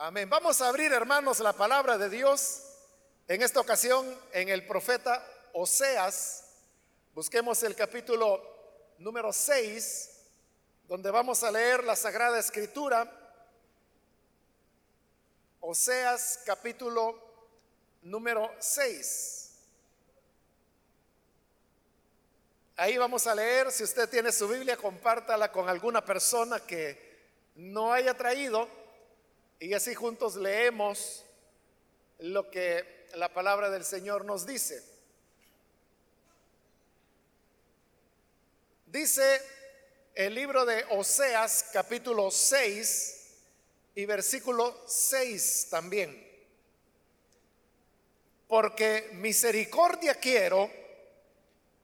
Amén. Vamos a abrir, hermanos, la palabra de Dios. En esta ocasión, en el profeta Oseas. Busquemos el capítulo número 6, donde vamos a leer la Sagrada Escritura. Oseas capítulo número 6. Ahí vamos a leer, si usted tiene su Biblia, compártala con alguna persona que no haya traído y así juntos leemos lo que la palabra del Señor nos dice. Dice el libro de Oseas capítulo 6 y versículo 6 también. Porque misericordia quiero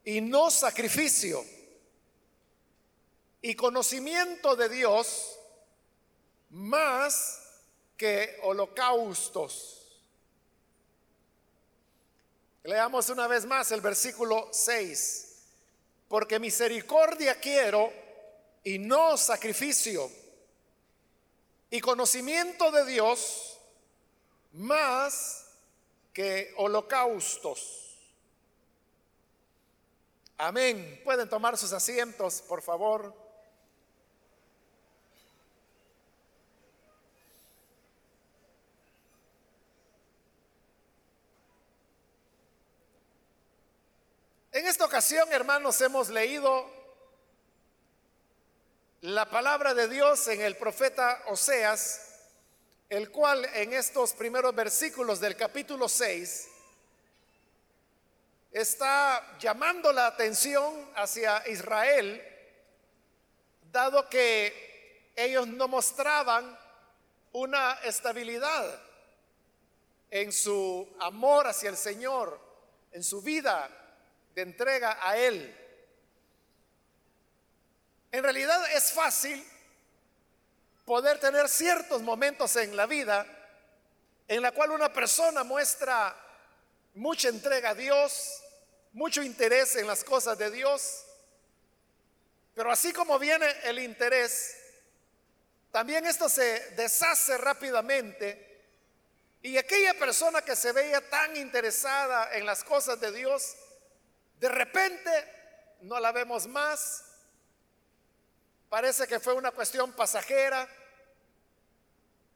y no sacrificio. Y conocimiento de Dios más que holocaustos. Leamos una vez más el versículo 6. Porque misericordia quiero y no sacrificio. Y conocimiento de Dios más que holocaustos. Amén. Pueden tomar sus asientos, por favor. En esta ocasión, hermanos, hemos leído la palabra de Dios en el profeta Oseas, el cual en estos primeros versículos del capítulo 6 está llamando la atención hacia Israel, dado que ellos no mostraban una estabilidad en su amor hacia el Señor, en su vida de entrega a Él. En realidad es fácil poder tener ciertos momentos en la vida en la cual una persona muestra mucha entrega a Dios, mucho interés en las cosas de Dios, pero así como viene el interés, también esto se deshace rápidamente y aquella persona que se veía tan interesada en las cosas de Dios, de repente no la vemos más, parece que fue una cuestión pasajera,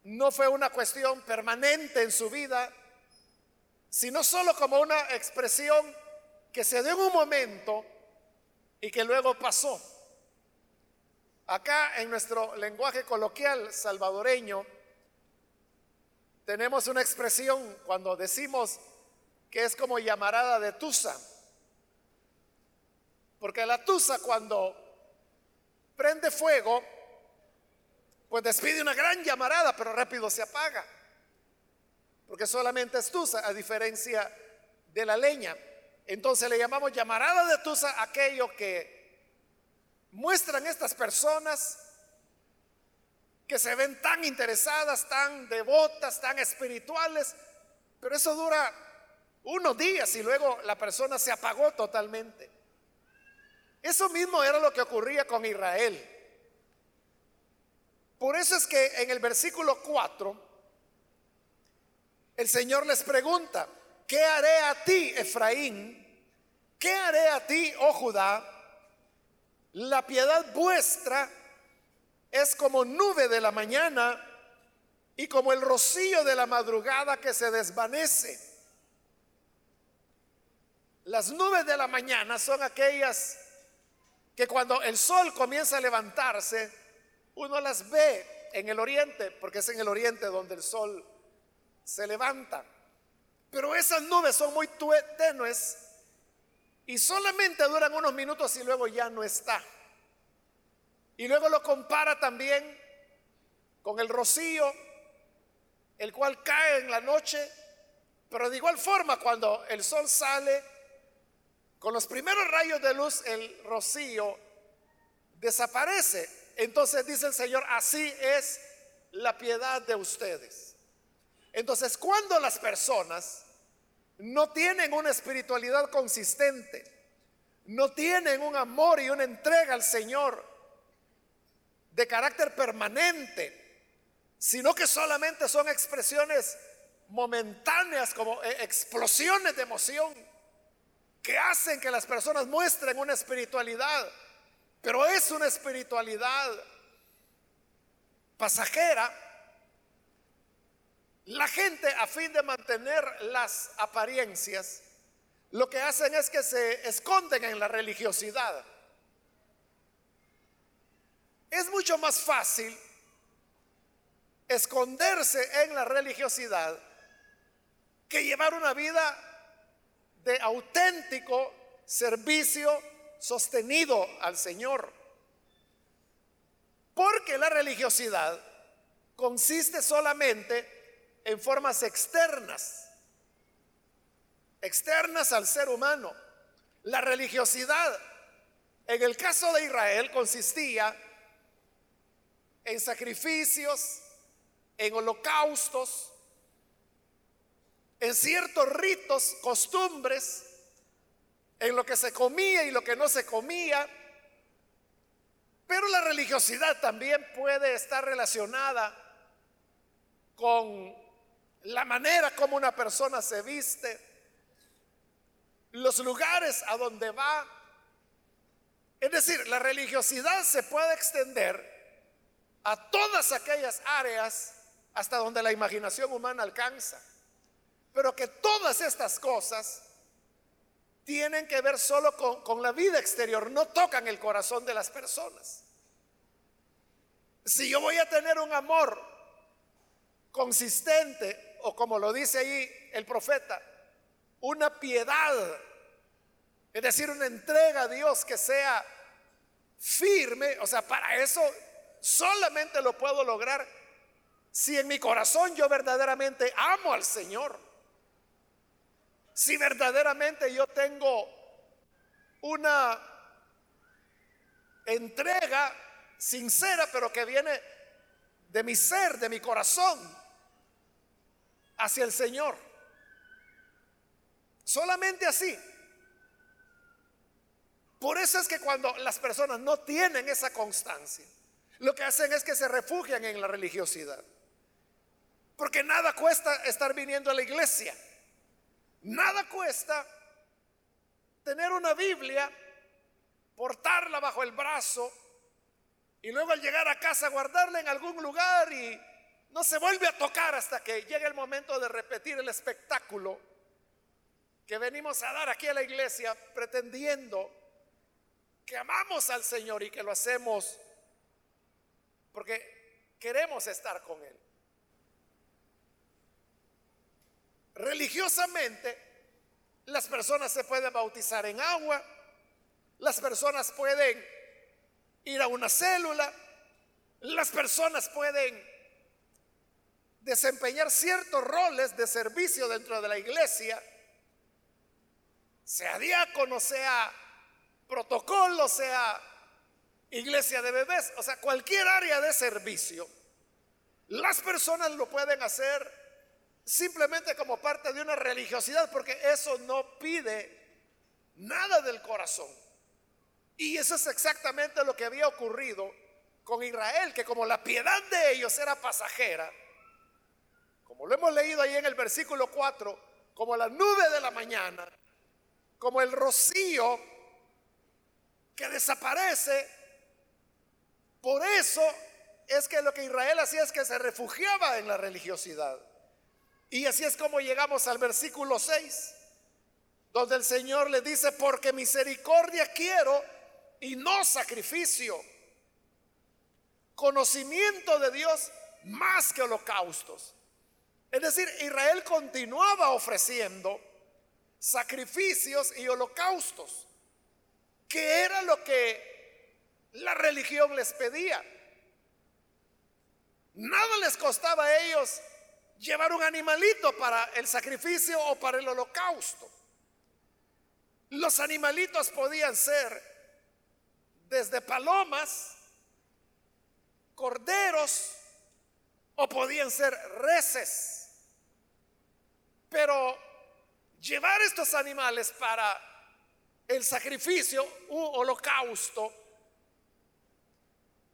no fue una cuestión permanente en su vida, sino solo como una expresión que se dio en un momento y que luego pasó. Acá en nuestro lenguaje coloquial salvadoreño tenemos una expresión cuando decimos que es como llamarada de tusa. Porque la tusa cuando prende fuego, pues despide una gran llamarada, pero rápido se apaga. Porque solamente es tusa, a diferencia de la leña. Entonces le llamamos llamarada de Tusa aquello que muestran estas personas que se ven tan interesadas, tan devotas, tan espirituales, pero eso dura unos días y luego la persona se apagó totalmente. Eso mismo era lo que ocurría con Israel. Por eso es que en el versículo 4 el Señor les pregunta, ¿qué haré a ti, Efraín? ¿Qué haré a ti, oh Judá? La piedad vuestra es como nube de la mañana y como el rocío de la madrugada que se desvanece. Las nubes de la mañana son aquellas que cuando el sol comienza a levantarse, uno las ve en el oriente, porque es en el oriente donde el sol se levanta. Pero esas nubes son muy tenues y solamente duran unos minutos y luego ya no está. Y luego lo compara también con el rocío, el cual cae en la noche, pero de igual forma cuando el sol sale, con los primeros rayos de luz el rocío desaparece. Entonces dice el Señor, así es la piedad de ustedes. Entonces, cuando las personas no tienen una espiritualidad consistente, no tienen un amor y una entrega al Señor de carácter permanente, sino que solamente son expresiones momentáneas, como eh, explosiones de emoción que hacen que las personas muestren una espiritualidad, pero es una espiritualidad pasajera. La gente a fin de mantener las apariencias, lo que hacen es que se esconden en la religiosidad. Es mucho más fácil esconderse en la religiosidad que llevar una vida de auténtico servicio sostenido al Señor. Porque la religiosidad consiste solamente en formas externas, externas al ser humano. La religiosidad, en el caso de Israel, consistía en sacrificios, en holocaustos, en ciertos ritos, costumbres, en lo que se comía y lo que no se comía. Pero la religiosidad también puede estar relacionada con la manera como una persona se viste, los lugares a donde va. Es decir, la religiosidad se puede extender a todas aquellas áreas hasta donde la imaginación humana alcanza. Pero que todas estas cosas tienen que ver solo con, la vida exterior, no tocan el corazón de las personas. Si yo voy a tener un amor consistente, o como lo dice ahí el profeta, una piedad, es decir, una entrega a Dios que sea firme, o sea, para eso solamente lo puedo lograr si en mi corazón yo verdaderamente amo al Señor. Si verdaderamente yo tengo una entrega sincera, pero que viene de mi ser, de mi corazón, hacia el Señor. Solamente así. Por eso es que cuando las personas no tienen esa constancia, lo que hacen es que se refugian en la religiosidad. Porque nada cuesta estar viniendo a la iglesia. Nada cuesta tener una Biblia, portarla bajo el brazo y luego al llegar a casa guardarla en algún lugar y no se vuelve a tocar hasta que llegue el momento de repetir el espectáculo que venimos a dar aquí a la iglesia pretendiendo que amamos al Señor y que lo hacemos porque queremos estar con Él. Religiosamente, las personas se pueden bautizar en agua, las personas pueden ir a una célula, las personas pueden desempeñar ciertos roles de servicio dentro de la iglesia, sea diácono, sea protocolo, sea iglesia de bebés, o sea, cualquier área de servicio, las personas lo pueden hacer simplemente como parte de una religiosidad, porque eso no pide nada del corazón. Y eso es exactamente lo que había ocurrido con Israel, que como la piedad de ellos era pasajera, como lo hemos leído ahí en el versículo 4, como la nube de la mañana, como el rocío que desaparece, por eso es que lo que Israel hacía es que se refugiaba en la religiosidad. Y así es como llegamos al versículo 6, donde el Señor le dice, porque misericordia quiero y no sacrificio, conocimiento de Dios más que holocaustos. Es decir, Israel continuaba ofreciendo sacrificios y holocaustos, que era lo que la religión les pedía. Nada les costaba a ellos llevar un animalito para el sacrificio o para el holocausto. Los animalitos podían ser desde palomas, corderos o podían ser reses. Pero llevar estos animales para el sacrificio u holocausto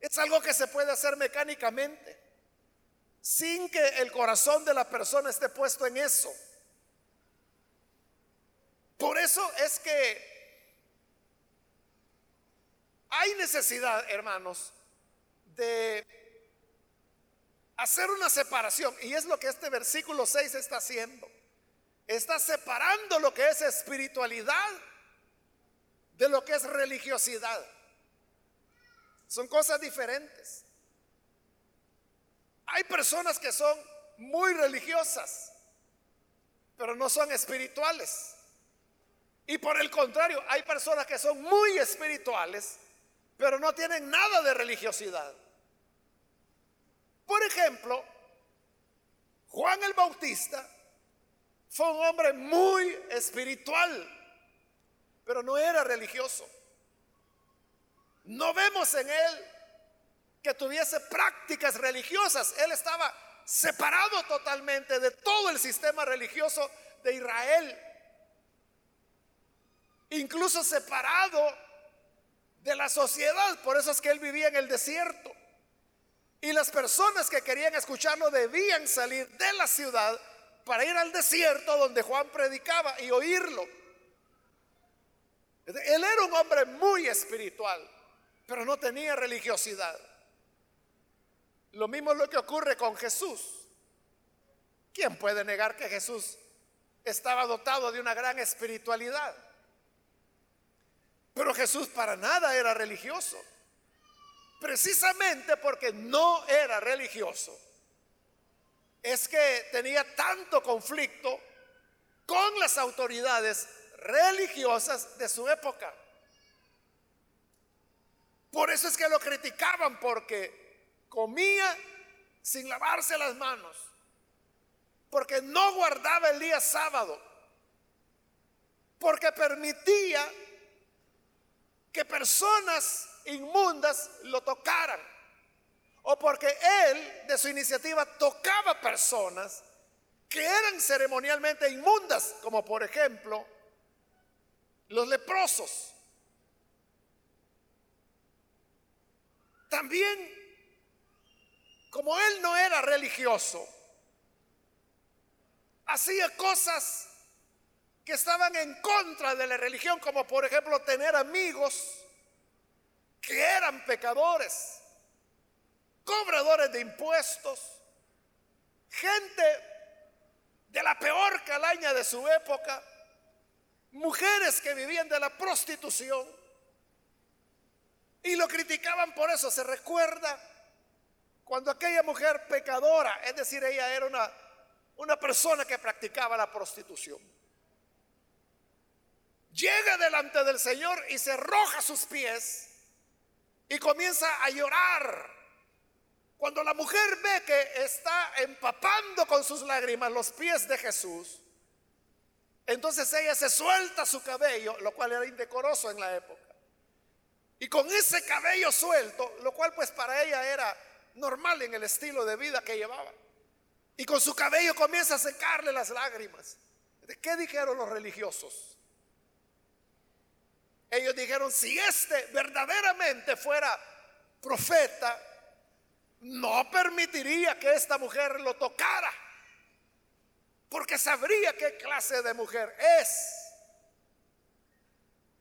es algo que se puede hacer mecánicamente. Sin que el corazón de la persona esté puesto en eso. Por eso es que hay necesidad, hermanos, de hacer una separación. Y es lo que este versículo 6 está haciendo. Está separando lo que es espiritualidad de lo que es religiosidad. Son cosas diferentes. Hay personas que son muy religiosas, pero no son espirituales. Y por el contrario, hay personas que son muy espirituales, pero no tienen nada de religiosidad. Por ejemplo, Juan el Bautista fue un hombre muy espiritual, pero no era religioso. No vemos en él que tuviese prácticas religiosas. Él estaba separado totalmente de todo el sistema religioso de Israel. Incluso separado de la sociedad. Por eso es que él vivía en el desierto. Y las personas que querían escucharlo debían salir de la ciudad para ir al desierto donde Juan predicaba y oírlo. Él era un hombre muy espiritual, pero no tenía religiosidad. Lo mismo es lo que ocurre con Jesús. ¿Quién puede negar que Jesús estaba dotado de una gran espiritualidad? Pero Jesús para nada era religioso precisamente porque no era religioso, es que tenía tanto conflicto con las autoridades religiosas de su época. Por eso es que lo criticaban porque comía sin lavarse las manos, porque no guardaba el día sábado, porque permitía que personas inmundas lo tocaran. O porque él, de su iniciativa, tocaba personas que eran ceremonialmente inmundas, como por ejemplo los leprosos. También, como él no era religioso, hacía cosas que estaban en contra de la religión, como por ejemplo tener amigos que eran pecadores, cobradores de impuestos, gente de la peor calaña de su época, mujeres que vivían de la prostitución y lo criticaban por eso. Se recuerda cuando aquella mujer pecadora, es decir, ella era una, una persona que practicaba la prostitución, llega delante del Señor y se arroja sus pies y comienza a llorar. Cuando la mujer ve que está empapando con sus lágrimas los pies de Jesús, entonces ella se suelta su cabello, lo cual era indecoroso en la época. Y con ese cabello suelto, lo cual pues para ella era normal en el estilo de vida que llevaba. Y con su cabello comienza a secarle las lágrimas. ¿De qué dijeron los religiosos? Ellos dijeron, si este verdaderamente fuera profeta, no permitiría que esta mujer lo tocara, porque sabría qué clase de mujer es.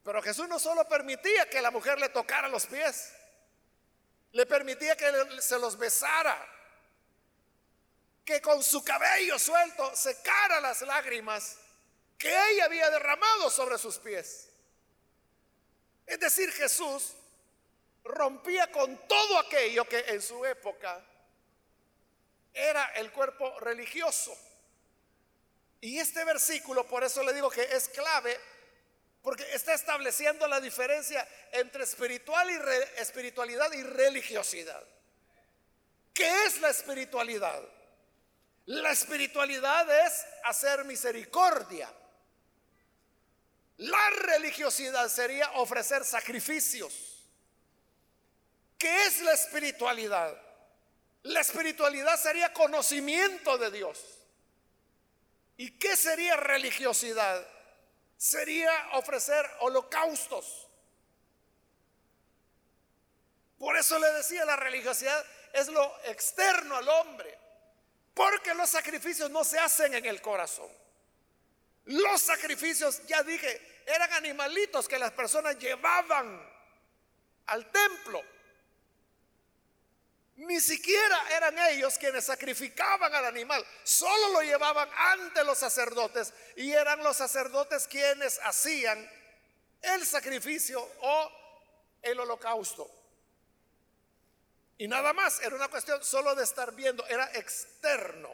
Pero Jesús no solo permitía que la mujer le tocara los pies, le permitía que se los besara, que con su cabello suelto secara las lágrimas que ella había derramado sobre sus pies. Es decir, Jesús rompía con todo aquello que en su época era el cuerpo religioso. Y este versículo, por eso le digo que es clave, porque está estableciendo la diferencia entre espiritual y espiritualidad y religiosidad. ¿Qué es la espiritualidad? La espiritualidad es hacer misericordia. La religiosidad sería ofrecer sacrificios. ¿Qué es la espiritualidad? La espiritualidad sería conocimiento de Dios. ¿Y qué sería religiosidad? Sería ofrecer holocaustos. Por eso le decía, la religiosidad es lo externo al hombre. Porque los sacrificios no se hacen en el corazón. Los sacrificios, ya dije, eran animalitos que las personas llevaban al templo. Ni siquiera eran ellos quienes sacrificaban al animal, solo lo llevaban ante los sacerdotes y eran los sacerdotes quienes hacían el sacrificio o el holocausto. Y nada más, era una cuestión solo de estar viendo, era externo.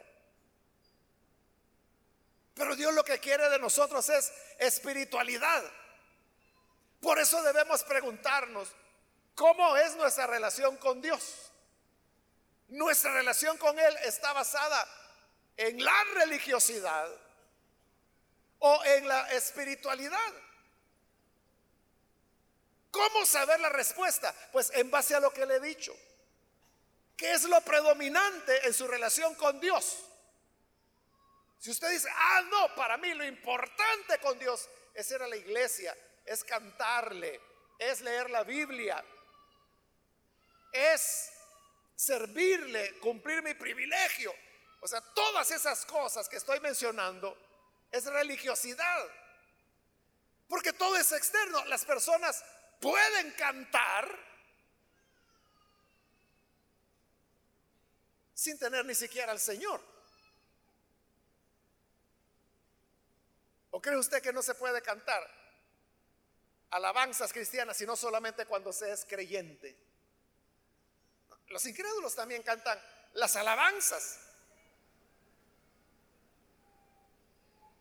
Pero Dios lo que quiere de nosotros es espiritualidad. Por eso debemos preguntarnos, ¿cómo es nuestra relación con Dios? Nuestra relación con Él está basada en la religiosidad o en la espiritualidad. ¿Cómo saber la respuesta? Pues en base a lo que le he dicho. ¿Qué es lo predominante en su relación con Dios? Si usted dice, ah, no, para mí lo importante con Dios es ir a la iglesia, es cantarle, es leer la Biblia, es servirle, cumplir mi privilegio. O sea, todas esas cosas que estoy mencionando es religiosidad. Porque todo es externo. Las personas pueden cantar sin tener ni siquiera al Señor. ¿O cree usted que no se puede cantar alabanzas cristianas sino solamente cuando se es creyente? Los incrédulos también cantan las alabanzas.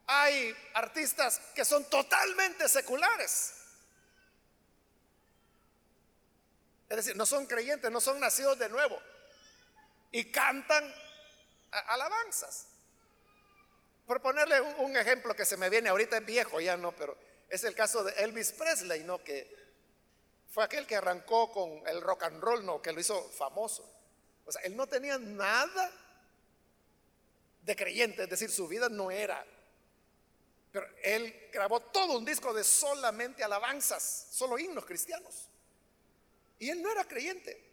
Hay artistas que son totalmente seculares. Es decir, no son creyentes, no son nacidos de nuevo y cantan alabanzas. Por ponerle un, ejemplo que se me viene ahorita es viejo ya no, pero es el caso de Elvis Presley, ¿no? Que fue aquel que arrancó con el rock and roll, ¿no? Que lo hizo famoso. O sea, él no tenía nada de creyente, es decir, su vida no era. Pero él grabó todo un disco de solamente alabanzas, solo himnos cristianos. Y él no era creyente.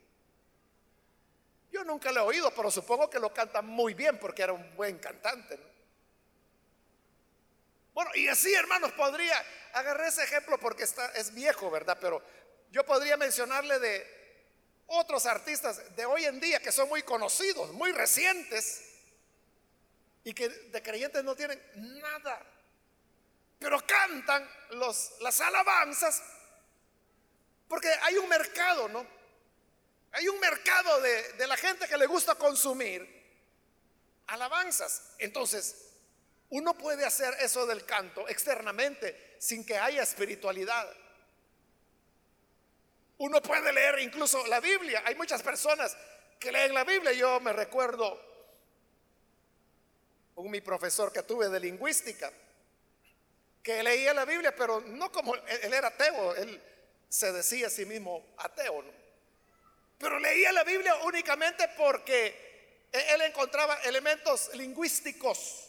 Yo nunca lo he oído, pero supongo que lo canta muy bien porque era un buen cantante. Bueno, y así, hermanos, podría agarrar ese ejemplo porque está, es viejo, ¿verdad? Pero yo podría mencionarle de otros artistas de hoy en día que son muy conocidos, muy recientes, y que de creyentes no tienen nada, pero cantan las alabanzas porque hay un mercado, ¿no? Hay un mercado de, la gente que le gusta consumir alabanzas. Entonces, uno puede hacer eso del canto externamente sin que haya espiritualidad. Uno puede leer incluso la Biblia. Hay muchas personas que leen la Biblia. Yo me recuerdo un mi profesor que tuve de lingüística, que leía la Biblia, pero no como él era ateo, él se decía a sí mismo ateo. ¿no? Pero leía la Biblia únicamente porque e-, él encontraba elementos lingüísticos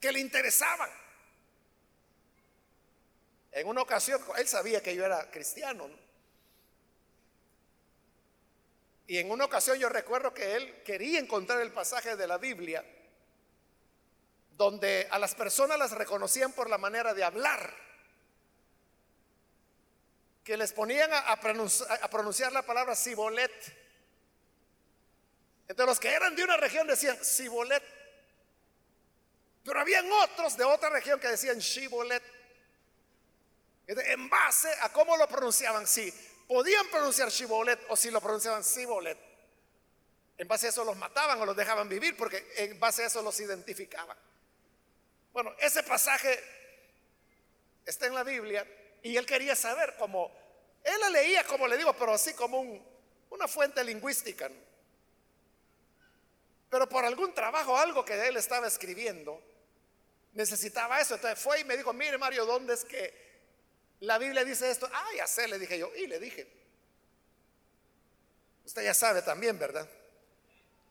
que le interesaban. En una ocasión, él sabía que yo era cristiano. Y en una ocasión yo recuerdo que él quería encontrar el pasaje de la Biblia donde a las personas las reconocían por la manera de hablar que les ponían a, pronunciar, la palabra Sibolet. Entonces los que eran de una región decían Sibolet. Pero habían otros de otra región que decían Shibolet. En base a cómo lo pronunciaban, si podían pronunciar Shibolet o si lo pronunciaban Sibolet. En base a eso los mataban o los dejaban vivir porque en base a eso los identificaban. Bueno, ese pasaje está en la Biblia y él quería saber cómo, él la leía como le digo, pero así como una fuente lingüística. Pero por algún trabajo, algo que él estaba escribiendo, necesitaba eso. Entonces fue y me dijo, mire Mario, ¿dónde es que la Biblia dice esto? Ah, ya sé, le dije yo. Y le dije, usted ya sabe también, ¿verdad?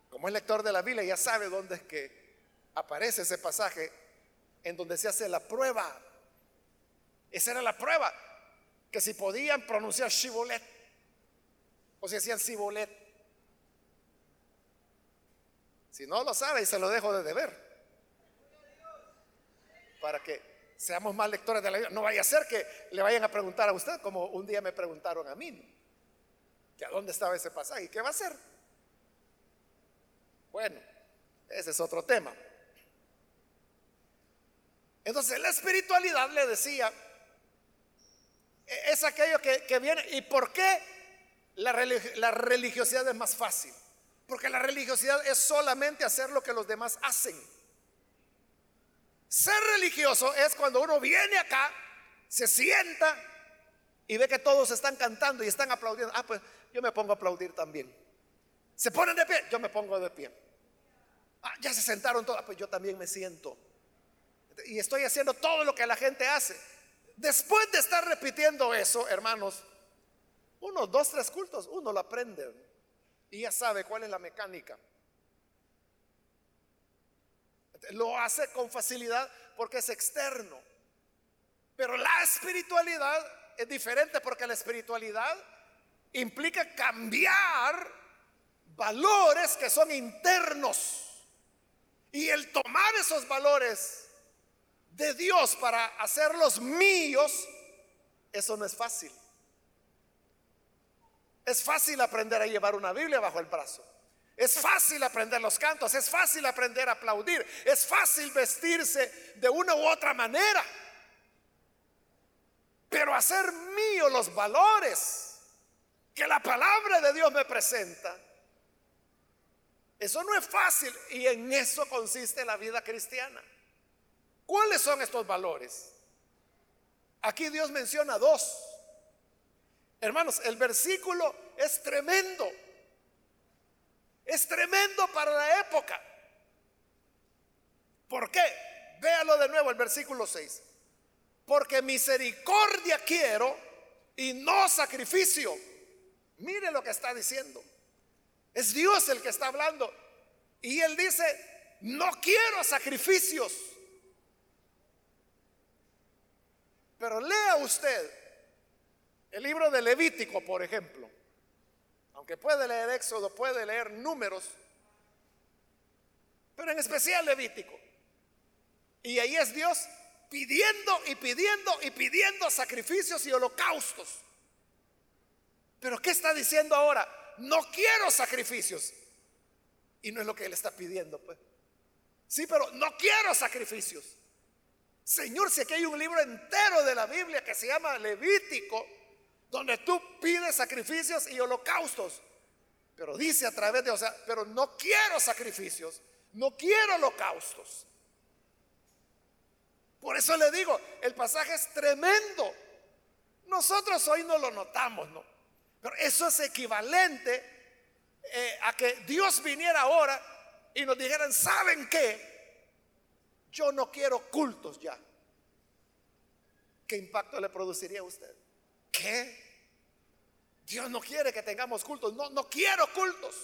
Como es lector de la Biblia, ya sabe dónde es que aparece ese pasaje en donde se hace la prueba esa era la prueba, que si podían pronunciar Shibolet o si hacían Sibolet. Si no lo sabe, y se lo dejo de deber. Para que seamos más lectores de la Biblia. No vaya a ser que le vayan a preguntar a usted, como un día me preguntaron a mí, que a dónde estaba ese pasaje y qué va a hacer. Bueno, ese es otro tema. Entonces la espiritualidad le decía, e-, es aquello que, viene. ¿Y por qué la religiosidad es más fácil? Porque la religiosidad es solamente hacer lo que los demás hacen. Ser religioso es cuando uno viene acá, se sienta y ve que todos están cantando y están aplaudiendo. Ah, pues yo me pongo a aplaudir también. Se ponen de pie, yo me pongo de pie. Ah, ya se sentaron todos, ah, pues yo también me siento. Y estoy haciendo todo lo que la gente hace. Después de estar repitiendo eso, hermanos, unos dos, tres cultos, uno lo aprende y ya sabe cuál es la mecánica. Lo hace con facilidad porque es externo. Pero la espiritualidad es diferente porque la espiritualidad implica cambiar valores que son internos. Y el tomar esos valores de Dios para hacerlos míos, eso no es fácil. Es fácil aprender a llevar una Biblia bajo el brazo. Es fácil aprender los cantos, es fácil aprender a aplaudir, es fácil vestirse de una u otra manera. Pero hacer mío los valores que la palabra de Dios me presenta, eso no es fácil y en eso consiste la vida cristiana. ¿Cuáles son estos valores? Aquí Dios menciona dos. Hermanos, el versículo es tremendo. Es tremendo para la época. ¿Por qué? Véalo de nuevo el versículo 6. Porque misericordia quiero y no sacrificio. Mire lo que está diciendo. Es Dios el que está hablando. Y él dice, no quiero sacrificios. Pero lea usted el libro de Levítico, por ejemplo. Aunque puede leer Éxodo, puede leer números, pero en especial Levítico. Y ahí es Dios pidiendo y pidiendo y pidiendo sacrificios y holocaustos. Pero ¿qué está diciendo ahora? No quiero sacrificios. Y no es lo que Él está pidiendo, pues. Sí, pero no quiero sacrificios. Señor, si aquí hay un libro entero de la Biblia que se llama Levítico, donde tú pides sacrificios y holocaustos. Pero dice a través de, o sea, pero no quiero sacrificios, no quiero holocaustos. Por eso le digo, el pasaje es tremendo. Nosotros hoy no lo notamos, ¿no? Pero eso es equivalente eh, a que Dios viniera ahora y nos dijeran, ¿saben qué? Yo no quiero cultos ya. ¿Qué impacto le produciría a usted? ¿Qué? Dios no quiere que tengamos cultos. No, no quiero cultos.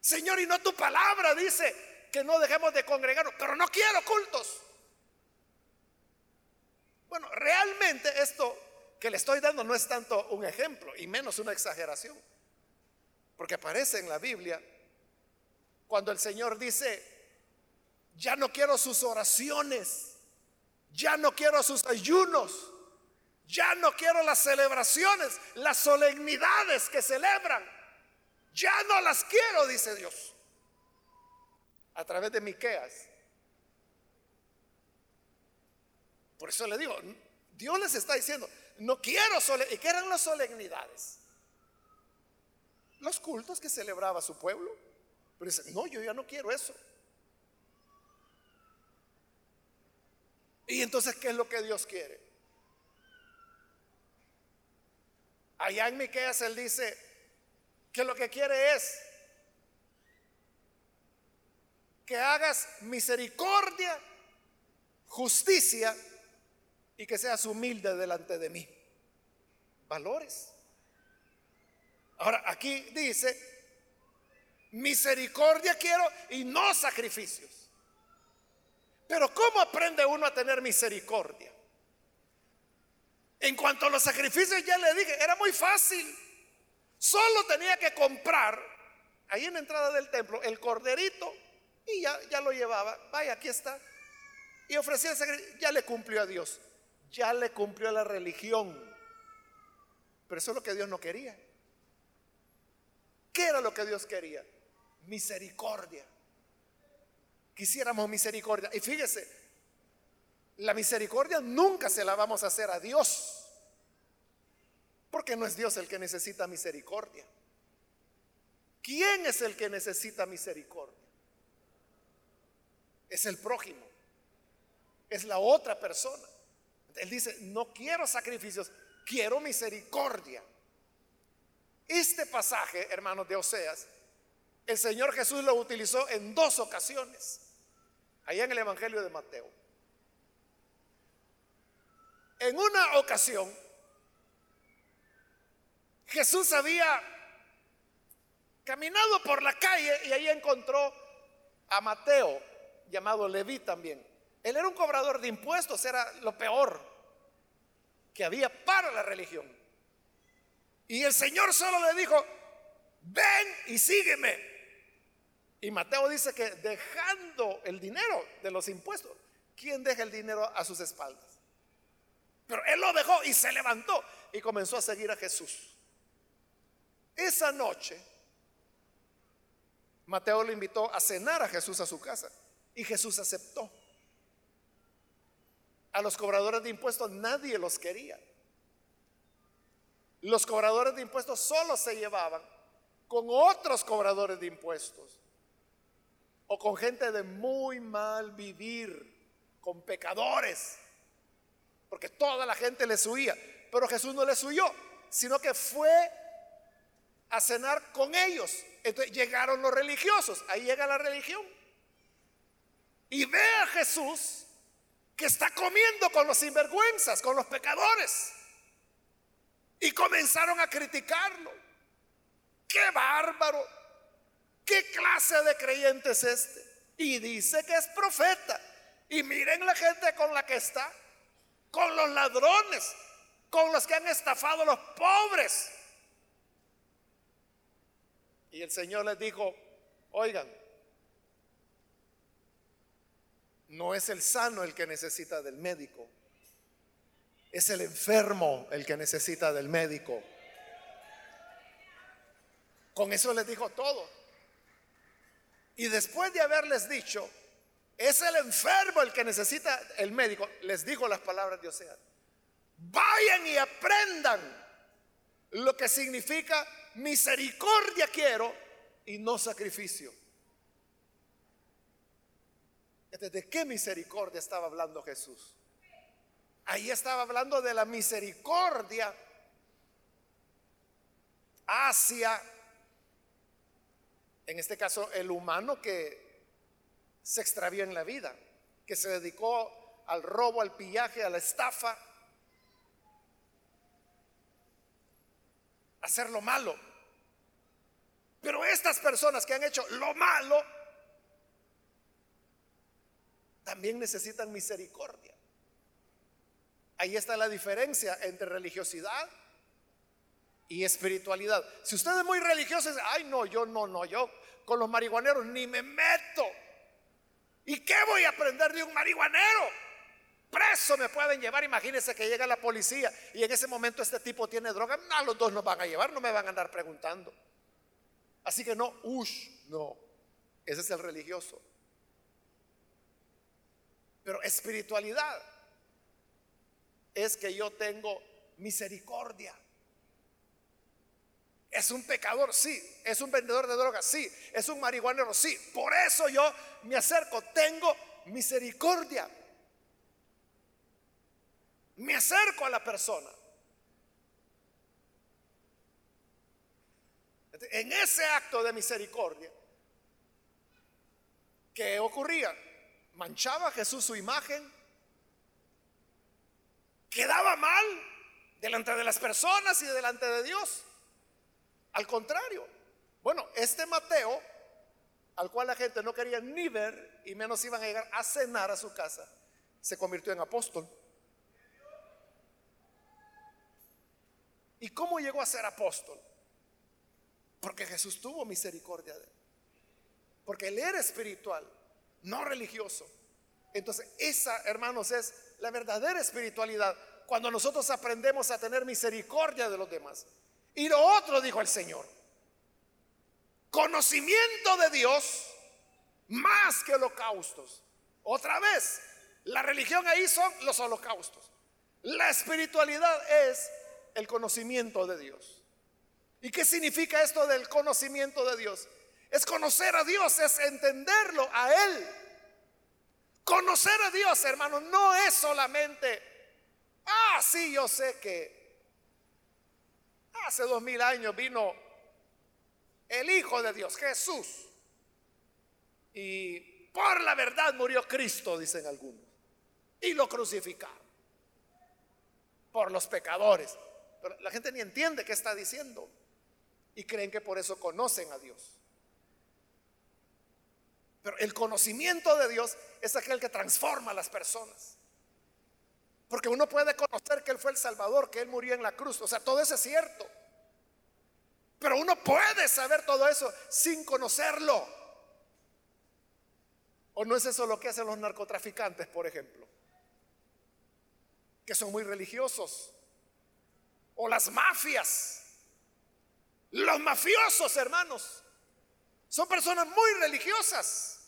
Señor, y no tu palabra dice que no dejemos de congregarnos, pero no quiero cultos. Bueno, realmente esto que le estoy dando no es tanto un ejemplo y menos una exageración. Porque aparece en la Biblia cuando el Señor dice, ya no quiero sus oraciones, ya no quiero sus ayunos, ya no quiero las celebraciones, las solemnidades que celebran. Ya no las quiero, dice Dios. A través de Miqueas. Por eso le digo, Dios les está diciendo, no quiero solemnidades. ¿Y qué eran las solemnidades? Los cultos que celebraba su pueblo. Pero dice, no, yo ya no quiero eso. Y entonces, ¿qué es lo que Dios quiere? Allá en Miqueas él dice que lo que quiere es que hagas misericordia, justicia y que seas humilde delante de mí. Valores. Ahora, aquí dice, misericordia quiero y no sacrificios. Pero ¿cómo aprende uno a tener misericordia? En cuanto a los sacrificios, ya le dije, era muy fácil. Solo tenía que comprar ahí en la entrada del templo el corderito y ya, ya lo llevaba. Vaya, aquí está. Y ofrecía el sacrificio. Ya le cumplió a Dios. Ya le cumplió a la religión. Pero eso es lo que Dios no quería. ¿Qué era lo que Dios quería? Misericordia. Quisiéramos misericordia. Y fíjese, la misericordia nunca se la vamos a hacer a Dios. Porque no es Dios el que necesita misericordia. ¿Quién es el que necesita misericordia? Es el prójimo. Es la otra persona. Él dice, no quiero sacrificios, quiero misericordia. Este pasaje, hermanos de Oseas, el Señor Jesús lo utilizó en dos ocasiones, allá en el Evangelio de Mateo. En una ocasión, Jesús había caminado por la calle y ahí encontró a Mateo, llamado Leví también. Él era un cobrador de impuestos, era lo peor que había para la religión. Y el Señor solo le dijo, ven y sígueme. Y Mateo dice que dejando el dinero de los impuestos, ¿quién deja el dinero a sus espaldas? Pero él lo dejó y se levantó y comenzó a seguir a Jesús. Esa noche, Mateo le invitó a cenar a Jesús a su casa y Jesús aceptó. A los cobradores de impuestos nadie los quería. Los cobradores de impuestos solo se llevaban con otros cobradores de impuestos o con gente de muy mal vivir, con pecadores, porque toda la gente les huía, pero Jesús no les huyó, sino que fue a cenar con ellos. Entonces llegaron los religiosos, ahí llega la religión. Y ve a Jesús que está comiendo con los sinvergüenzas, con los pecadores. Y comenzaron a criticarlo. ¡Qué bárbaro! ¿Qué clase de creyente es este? Y dice que es profeta. Y miren la gente con la que está. Con los ladrones. Con los que han estafado a los pobres. Y el Señor les dijo, oigan, no es el sano el que necesita del médico es el enfermo el que necesita del médico. Con eso les dijo todo. Y después de haberles dicho, es el enfermo el que necesita el médico, les dijo las palabras de Oseas. Vayan y aprendan lo que significa misericordia quiero y no sacrificio. ¿De qué misericordia estaba hablando Jesús? Ahí estaba hablando de la misericordia hacia, en este caso, el humano que se extravió en la vida, que se dedicó al robo, al pillaje, a la estafa, a hacer lo malo. Pero estas personas que han hecho lo malo, también necesitan misericordia. Ahí está la diferencia entre religiosidad y espiritualidad. Si usted es muy religioso, ay no, yo no, no, yo con los marihuaneros ni me meto. ¿Y qué voy a aprender de un marihuanero? Preso me pueden llevar. Imagínense que llega la policía y en ese momento este tipo tiene droga. No, los dos nos van a llevar, no me van a andar preguntando. Así que no, ush, no. Ese es el religioso. Pero espiritualidad es que yo tengo misericordia. Es un pecador, sí. Es un vendedor de drogas, sí. Es un marihuanero, sí. Por eso yo me acerco. Tengo misericordia. Me acerco a la persona. En ese acto de misericordia, ¿qué ocurría? ¿Manchaba Jesús su imagen? quedaba mal delante de las personas y delante de Dios. Al contrario, bueno, este Mateo, al cual la gente no quería ni ver y menos iban a llegar a cenar a su casa, se convirtió en apóstol. ¿Y cómo llegó a ser apóstol? Porque Jesús tuvo misericordia de él. Porque él era espiritual, no religioso. Entonces, esa, hermanos, es la verdadera espiritualidad. Cuando nosotros aprendemos a tener misericordia de los demás. Y lo otro, dijo el Señor, conocimiento de Dios más que holocaustos. Otra vez, la religión ahí son los holocaustos. La espiritualidad es el conocimiento de Dios. ¿Y qué significa esto del conocimiento de Dios? Es conocer a Dios, es entenderlo a Él. Conocer a Dios, hermano, no es solamente, ah, sí, yo sé que hace dos mil años vino el Hijo de Dios, Jesús. Y por la verdad murió Cristo, dicen algunos. Y lo crucificaron por los pecadores. Pero la gente ni entiende qué está diciendo. Y creen que por eso conocen a Dios. Pero el conocimiento de Dios es aquel que transforma a las personas. Porque uno puede conocer que Él fue el Salvador, que Él murió en la cruz. O sea, todo eso es cierto. Pero uno puede saber todo eso sin conocerlo. ¿O no es eso lo que hacen los narcotraficantes, por ejemplo? Que son muy religiosos. O las mafias. Los mafiosos, hermanos. Son personas muy religiosas.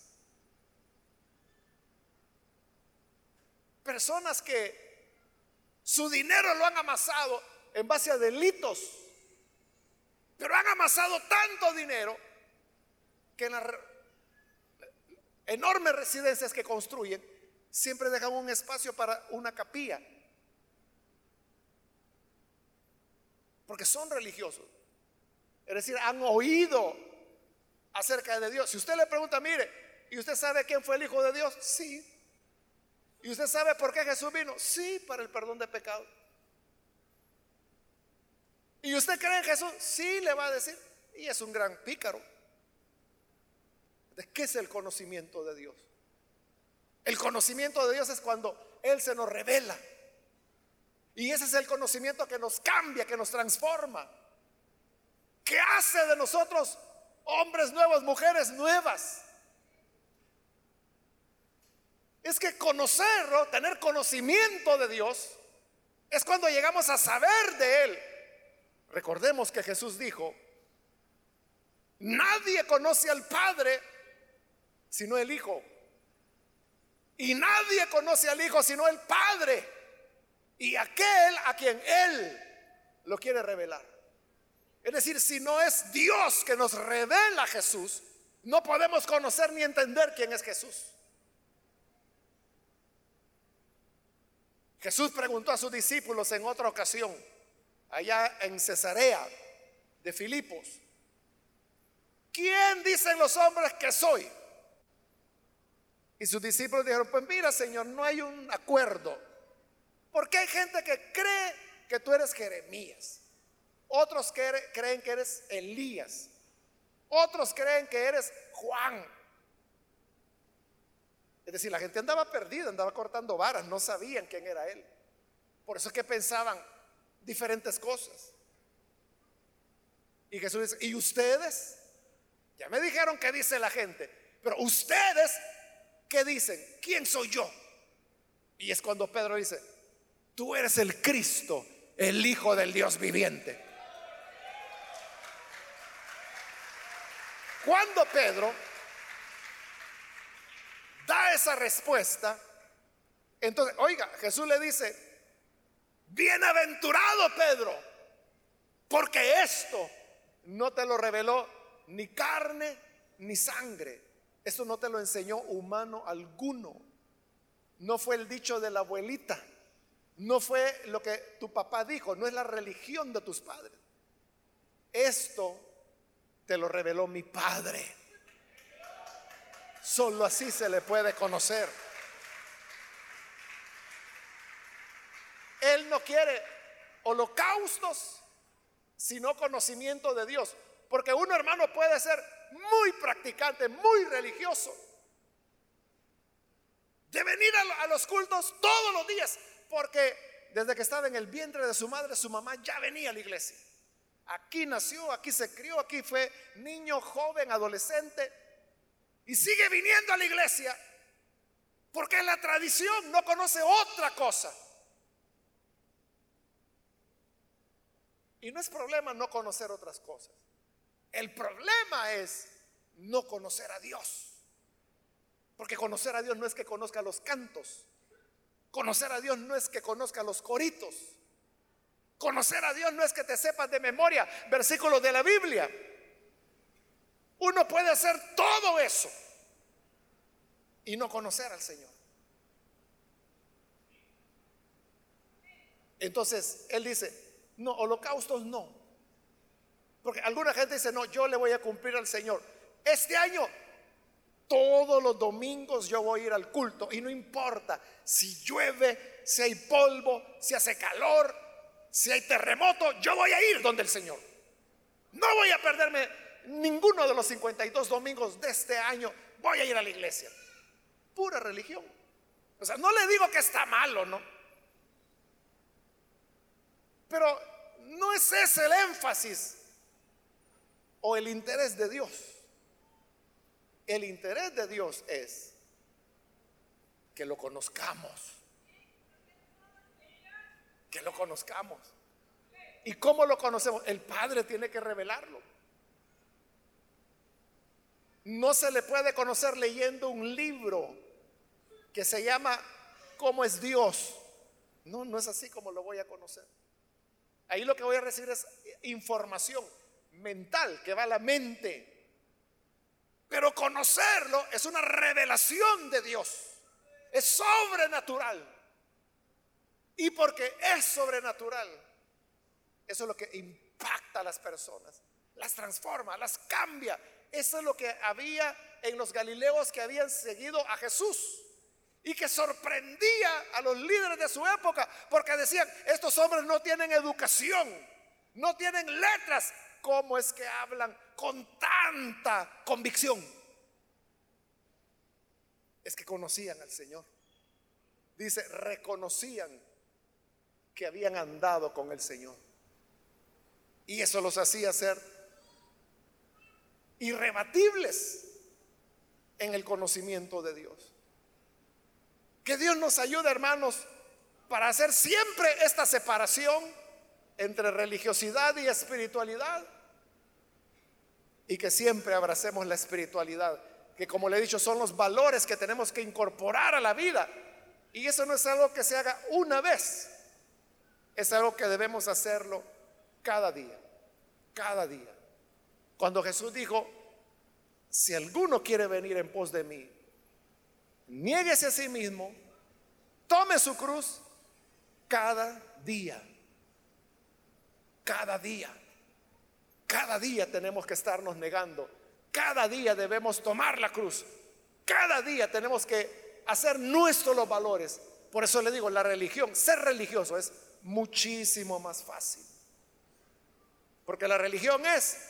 Personas que su dinero lo han amasado en base a delitos pero han amasado tanto dinero que en las enormes residencias que construyen siempre dejan un espacio para una capilla. Porque son religiosos. Es decir, han oído acerca de Dios. Si usted le pregunta, mire, ¿y usted sabe quién fue el Hijo de Dios? Sí. ¿Y usted sabe por qué Jesús vino? Sí, para el perdón de pecados. ¿Y usted cree en Jesús? Sí, le va a decir. Y es un gran pícaro. ¿De qué es el conocimiento de Dios? El conocimiento de Dios es cuando Él se nos revela. Y ese es el conocimiento que nos cambia, que nos transforma. Que hace de nosotros hombres nuevos, mujeres nuevas. Es que conocerlo, tener conocimiento de Dios, es cuando llegamos a saber de Él Recordemos que Jesús dijo, nadie conoce al Padre sino el Hijo. Y nadie conoce al Hijo sino el Padre. Y aquel a quien Él lo quiere revelar. Es decir, si no es Dios que nos revela a Jesús, no podemos conocer ni entender quién es Jesús. Jesús preguntó a sus discípulos en otra ocasión, allá en Cesarea de Filipos. ¿Quién dicen los hombres que soy? Y sus discípulos dijeron, pues mira Señor, no hay un acuerdo. Porque hay gente que cree que tú eres Jeremías. Otros creen que eres Elías. Otros creen que eres Juan. Es decir, la gente andaba perdida, andaba cortando varas, no sabían quién era él. Por eso es que pensaban, diferentes cosas. Y Jesús dice, ¿y ustedes? Ya me dijeron que dice la gente, pero ustedes, ¿qué dicen? ¿Quién soy yo? Y es cuando Pedro dice, tú eres el Cristo, el Hijo del Dios viviente. Cuando Pedro da esa respuesta, entonces, oiga, Jesús le dice, Bienaventurado Pedro, porque esto no te lo reveló ni carne ni sangre. Esto no te lo enseñó humano alguno. No fue el dicho de la abuelita. No fue lo que tu papá dijo. No es la religión de tus padres. Esto te lo reveló mi Padre. Solo así se le puede conocer. Él no quiere holocaustos, sino conocimiento de Dios. Porque uno hermano puede ser muy practicante, muy religioso. De venir a, los cultos todos los días. Porque desde que estaba en el vientre de su madre, su mamá ya venía a la iglesia. Aquí nació, aquí se crió, aquí fue niño, joven, adolescente. Y sigue viniendo a la iglesia porque la tradición no conoce otra cosa. Y no es problema no conocer otras cosas. El problema es no conocer a Dios. Porque conocer a Dios no es que conozca los cantos. Conocer a Dios no es que conozca los coritos. Conocer a Dios no es que te sepas de memoria versículos de la Biblia. Uno puede hacer todo eso y no conocer al Señor. Entonces, Él dice, no, holocaustos no. Porque alguna gente dice, no, yo le voy a cumplir al Señor. Este año, todos los domingos yo voy a ir al culto y no importa si llueve, si hay polvo, si hace calor, si hay terremoto, yo voy a ir donde el Señor. No voy a perderme ninguno de los 52 domingos de este año. Voy a ir a la iglesia. Pura religión. O sea, no le digo que está malo, ¿no? Pero no es ese el énfasis o el interés de Dios. El interés de Dios es que lo conozcamos. Que lo conozcamos. ¿Y cómo lo conocemos? El Padre tiene que revelarlo. No se le puede conocer leyendo un libro que se llama ¿Cómo es Dios? No, no es así como lo voy a conocer. Ahí lo que voy a recibir es información mental que va a la mente. Pero conocerlo es una revelación de Dios. Es sobrenatural. Y porque es sobrenatural, eso es lo que impacta a las personas, las transforma, las cambia. Eso es lo que había en los galileos que habían seguido a Jesús y que sorprendía a los líderes de su época porque decían, estos hombres no tienen educación, no tienen letras, ¿cómo es que hablan con tanta convicción? Es que conocían al Señor. Dice, reconocían que habían andado con el Señor. Y eso los hacía ser irrebatibles en el conocimiento de Dios. Que Dios nos ayude, hermanos, para hacer siempre esta separación entre religiosidad y espiritualidad. Y que siempre abracemos la espiritualidad, que como le he dicho, son los valores que tenemos que incorporar a la vida. Y eso no es algo que se haga una vez, es algo que debemos hacerlo cada día, cada día. Cuando Jesús dijo, si alguno quiere venir en pos de mí, niéguese a sí mismo, tome su cruz cada día. Cada día. Cada día tenemos que estarnos negando. Cada día debemos tomar la cruz. Cada día tenemos que hacer nuestros los valores. Por eso le digo, la religión, ser religioso es muchísimo más fácil. Porque la religión es,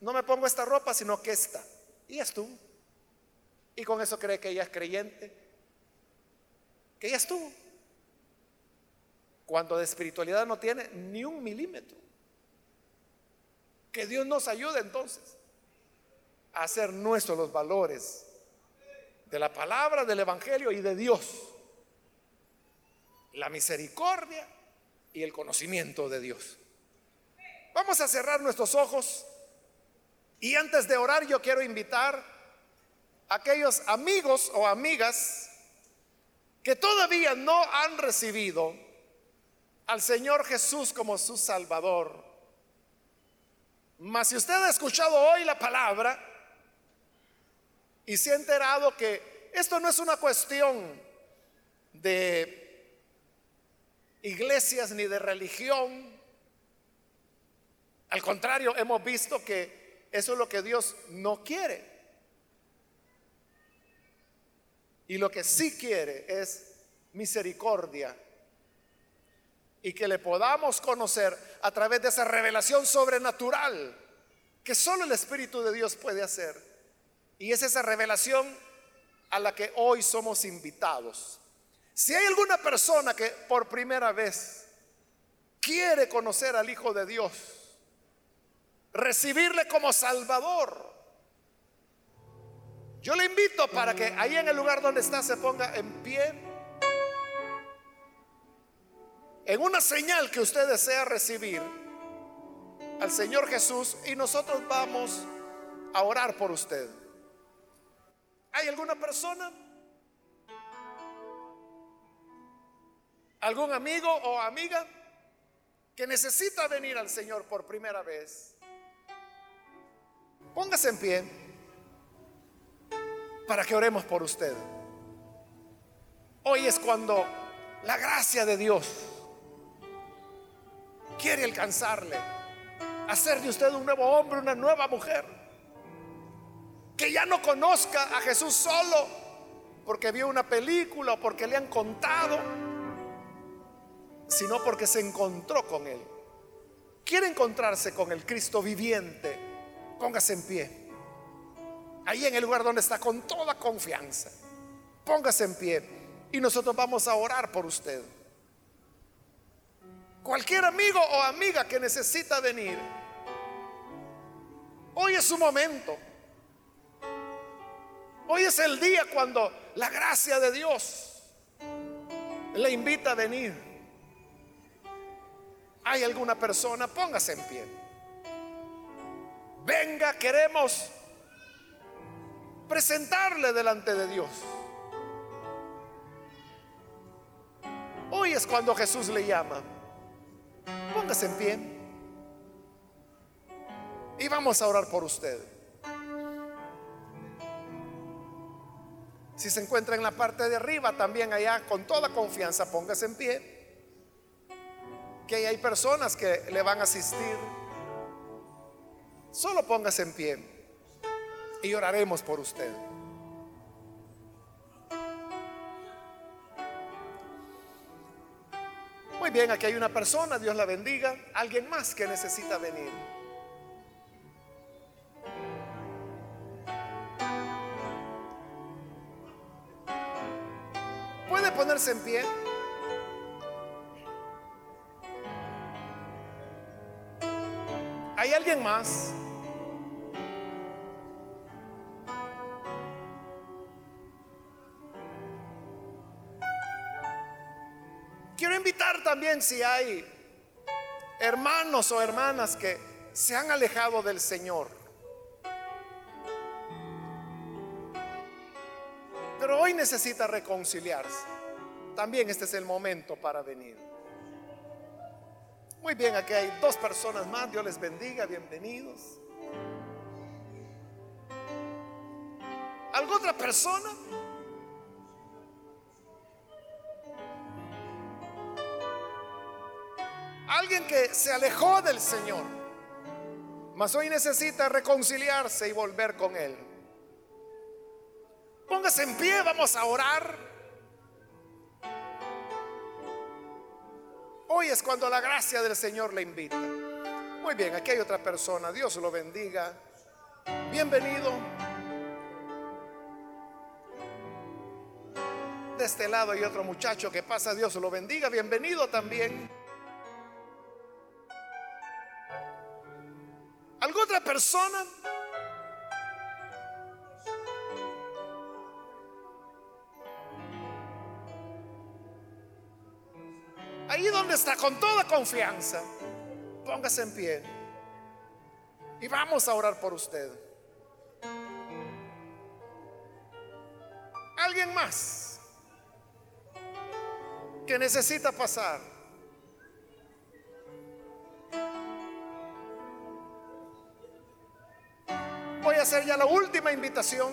no me pongo esta ropa, sino que esta. Y es tú. Y con eso cree que ella es creyente. Que ella estuvo. Cuando de espiritualidad no tiene ni un milímetro. Que Dios nos ayude entonces a hacer nuestros los valores de la palabra, del Evangelio y de Dios. La misericordia y el conocimiento de Dios. Vamos a cerrar nuestros ojos y antes de orar yo quiero invitar aquellos amigos o amigas que todavía no han recibido al Señor Jesús como su Salvador. Mas si usted ha escuchado hoy la palabra y se ha enterado que esto no es una cuestión de iglesias ni de religión, al contrario, hemos visto que eso es lo que Dios no quiere. Y lo que sí quiere es misericordia. Y que le podamos conocer a través de esa revelación sobrenatural que solo el Espíritu de Dios puede hacer. Y es esa revelación a la que hoy somos invitados. Si hay alguna persona que por primera vez quiere conocer al Hijo de Dios, recibirle como Salvador. Yo le invito para que ahí en el lugar donde está se ponga en pie. En una señal que usted desea recibir al Señor Jesús y nosotros vamos a orar por usted. ¿Hay alguna persona? ¿Algún amigo o amiga que necesita venir al Señor por primera vez? Póngase en pie para que oremos por usted. Hoy es cuando la gracia de Dios quiere alcanzarle, hacer de usted un nuevo hombre, una nueva mujer, que ya no conozca a Jesús solo porque vio una película o porque le han contado, sino porque se encontró con Él. Quiere encontrarse con el Cristo viviente, póngase en pie. Ahí en el lugar donde está con toda confianza. Póngase en pie y nosotros vamos a orar por usted. Cualquier amigo o amiga que necesita venir, hoy es su momento. Hoy es el día cuando la gracia de Dios le invita a venir. ¿Hay alguna persona? Póngase en pie. Venga, queremos presentarle delante de Dios. Hoy es cuando Jesús le llama. Póngase en pie. Y vamos a orar por usted. Si se encuentra en la parte de arriba, también allá, con toda confianza, póngase en pie. Que hay personas que le van a asistir. Solo póngase en pie y oraremos por usted. Muy bien, aquí hay una persona, Dios la bendiga. Alguien más que necesita venir. ¿Puede ponerse en pie? ¿Hay alguien más? También si hay hermanos o hermanas que se han alejado del Señor. Pero hoy necesita reconciliarse. También este es el momento para venir. Muy bien, aquí hay dos personas más. Dios les bendiga, bienvenidos. ¿Alguna otra persona? Alguien que se alejó del Señor, mas hoy necesita reconciliarse y volver con Él. Póngase en pie, vamos a orar. Hoy es cuando la gracia del Señor le invita. Muy bien, aquí hay otra persona. Dios lo bendiga. Bienvenido. De este lado hay otro muchacho que pasa. Dios lo bendiga. Bienvenido también. ¿Alguna otra persona? Ahí donde está, con toda confianza, póngase en pie. Y vamos a orar por usted. ¿Alguien más que necesita pasar? Hacer ya la última invitación.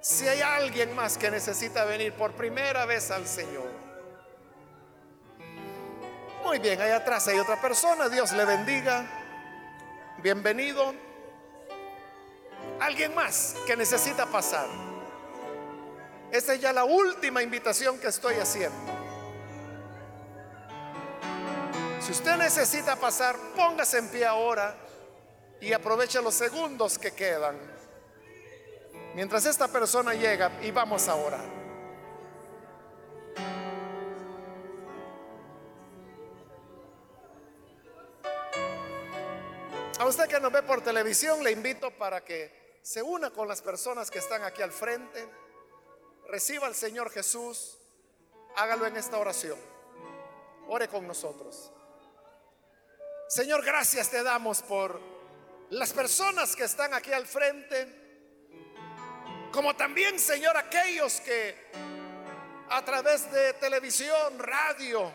Si hay alguien más que necesita venir por primera vez al Señor. Muy bien, ahí atrás hay otra persona. Dios le bendiga. Bienvenido. Alguien más que necesita pasar. Esta es ya la última invitación que estoy haciendo. Si usted necesita pasar, póngase en pie ahora y aprovecha los segundos que quedan. Mientras esta persona llega y vamos a orar. A usted que nos ve por televisión, le invito para que se una con las personas que están aquí al frente, reciba al Señor Jesús, hágalo en esta oración. Ore con nosotros. Señor, gracias te damos por las personas que están aquí al frente, como también, Señor, aquellos que a través de televisión, radio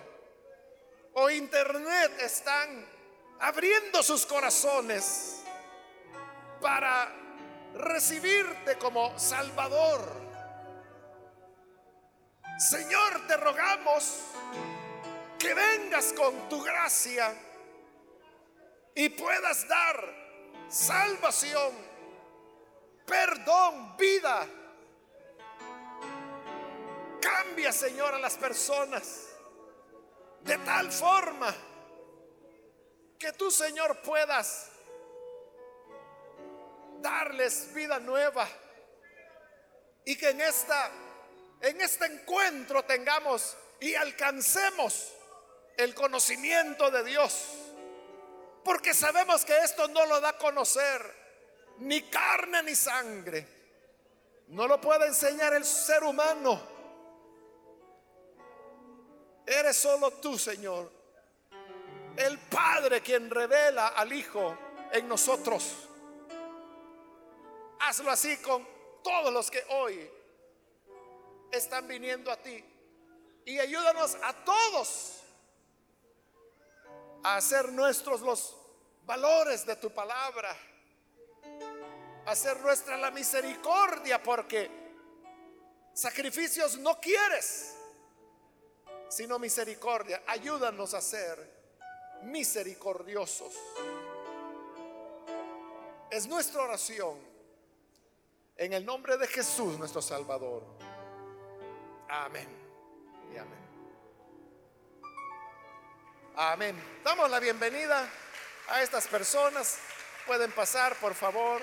o internet están abriendo sus corazones para recibirte como Salvador. Señor, te rogamos que vengas con tu gracia y puedas dar salvación, perdón, vida. Cambia, Señor, a las personas de tal forma que tú, Señor, puedas darles vida nueva y que en esta en este encuentro tengamos y alcancemos el conocimiento de Dios. Porque sabemos que esto no lo da a conocer ni carne ni sangre. No lo puede enseñar el ser humano. Eres solo tú, Señor. El Padre quien revela al Hijo en nosotros. Hazlo así con todos los que hoy están viniendo a ti. Y ayúdanos a todos a hacer nuestros los valores de tu palabra. Hacer nuestra la misericordia porque sacrificios no quieres, sino misericordia. Ayúdanos a ser misericordiosos. Es nuestra oración en el nombre de Jesús nuestro Salvador. Amén. Y amén. Amén. Damos la bienvenida a estas personas. Pueden pasar, por favor.